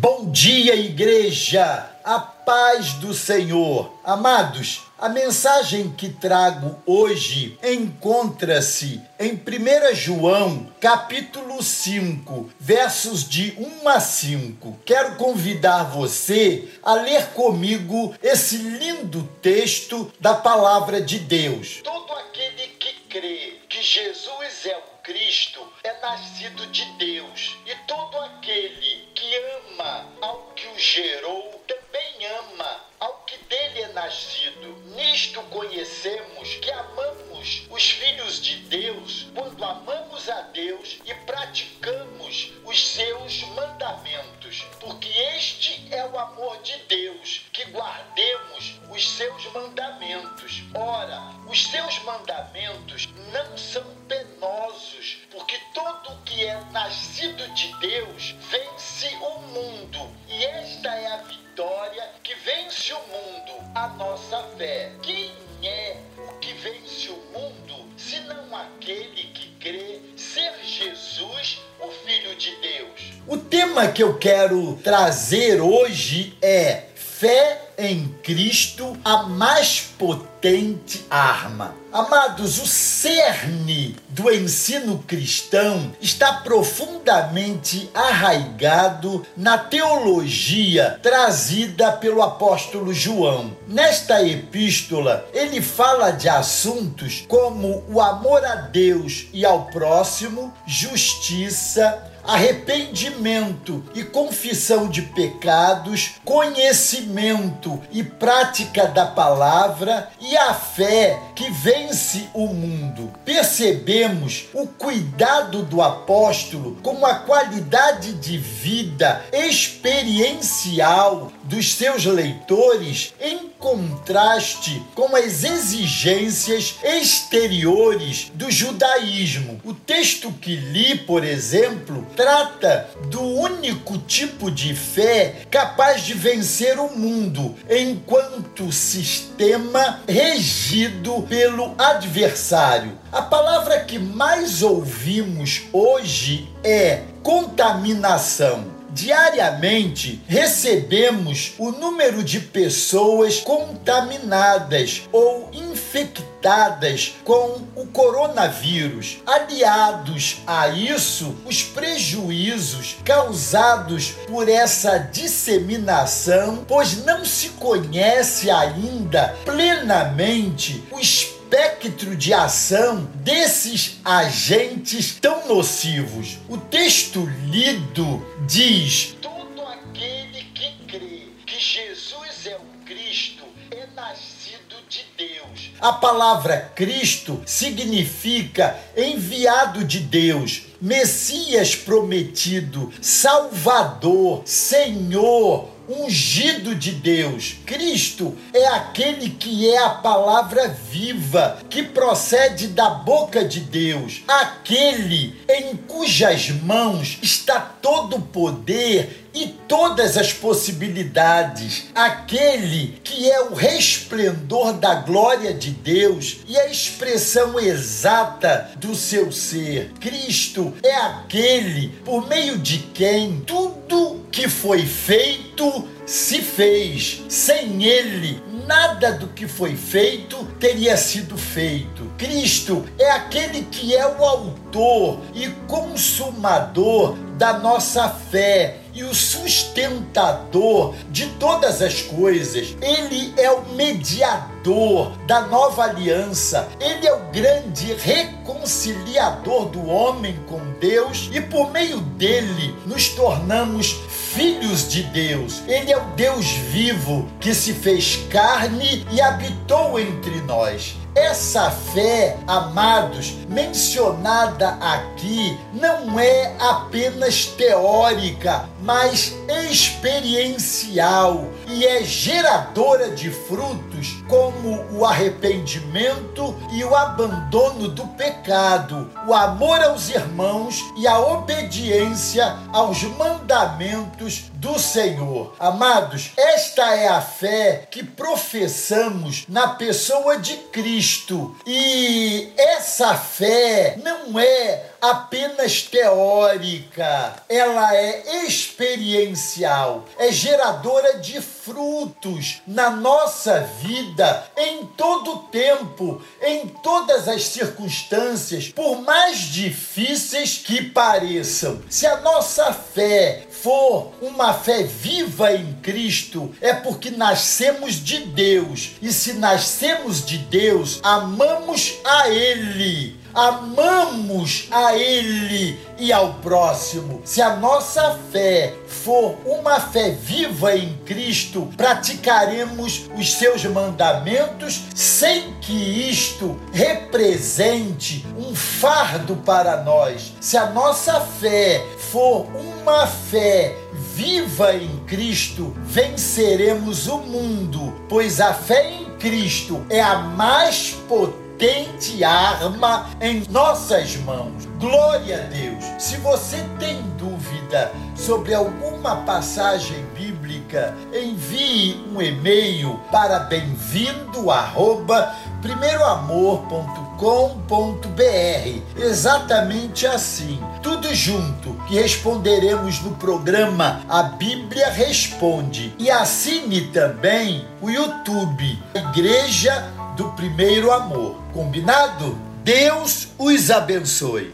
Bom dia, igreja! A paz do Senhor. Amados, a mensagem que trago hoje encontra-se em 1 João, capítulo 5, versos de 1 a 5. Quero convidar você a ler comigo esse lindo texto da palavra de Deus. Todo aquele que crê que Jesus é o Cristo é nascido de Deus, e todo aquele que ama ao que o gerou também ama ao que dele é nascido. Nisto conhecemos que amamos os filhos de Deus quando amamos a Deus e praticamos os seus mandamentos, porque este é o amor de Deus, que guardemos os seus mandamentos. Ora, os seus mandamentos não são é nascido de Deus vence o mundo, e esta é a vitória que vence o mundo, a nossa fé. Quem é o que vence o mundo, senão aquele que crê ser Jesus, o Filho de Deus? O tema que eu quero trazer hoje é fé em Cristo, a mais potente arma. Amados, o cerne do ensino cristão está profundamente arraigado na teologia trazida pelo apóstolo João. Nesta epístola, ele fala de assuntos como o amor a Deus e ao próximo, justiça, arrependimento e confissão de pecados, conhecimento e prática da palavra e a fé que vence o mundo. Percebemos o cuidado do apóstolo com a qualidade de vida experiencial dos seus leitores em contraste com as exigências exteriores do judaísmo. O texto que li, por exemplo, trata do único tipo de fé capaz de vencer o mundo enquanto sistema regido pelo adversário. A palavra que mais ouvimos hoje é contaminação diariamente recebemos o número de pessoas contaminadas ou infectadas com o coronavírus. Aliados a isso, os prejuízos causados por essa disseminação, pois não se conhece ainda plenamente o espectro de ação desses agentes tão nocivos. O texto lido diz: Todo aquele que crê que Jesus é o Cristo é nascido de Deus. A palavra Cristo significa enviado de Deus, Messias prometido, Salvador, Senhor ungido de Deus. Cristo é aquele que é a palavra viva que procede da boca de Deus, aquele em cujas mãos está todo o poder e todas as possibilidades, aquele que é o resplendor da glória de Deus e a expressão exata do seu ser. Cristo é aquele por meio de quem tudo que foi feito se fez. Sem ele, nada do que foi feito teria sido feito. Cristo é aquele que é o autor e consumador da nossa fé e o sustentador de todas as coisas. Ele é o mediador da nova aliança. Ele é o grande reconciliador do homem com Deus e por meio dele nos tornamos filhos de Deus. Ele é o Deus vivo que se fez carne e habitou entre nós. Essa fé, amados, mencionada aqui, não é apenas teórica, mas experiencial e é geradora de frutos como o arrependimento e o abandono do pecado, o amor aos irmãos e a obediência aos mandamentos do Senhor. Amados, esta é a fé que professamos na pessoa de Cristo e essa fé não é apenas teórica, ela é experiencial, é geradora de frutos na nossa vida em todo tempo, em todas as circunstâncias, por mais difíceis que pareçam. Se a nossa fé for uma fé viva em Cristo, é porque nascemos de Deus. E se nascemos de Deus, amamos a Ele amamos a Ele e ao próximo. Se a nossa fé for uma fé viva em Cristo, praticaremos os seus mandamentos sem que isto represente um fardo para nós. Se a nossa fé for uma fé viva em Cristo, venceremos o mundo, pois a fé em Cristo é a mais potente potente arma em nossas mãos. Glória a Deus! Se você tem dúvida sobre alguma passagem bíblica, envie um e-mail para bem-vindo arroba primeiroamor.com.br. Exatamente assim, tudo junto, que responderemos no programa A Bíblia Responde. E assine também o YouTube Igreja do Primeiro Amor. Combinado? Deus os abençoe.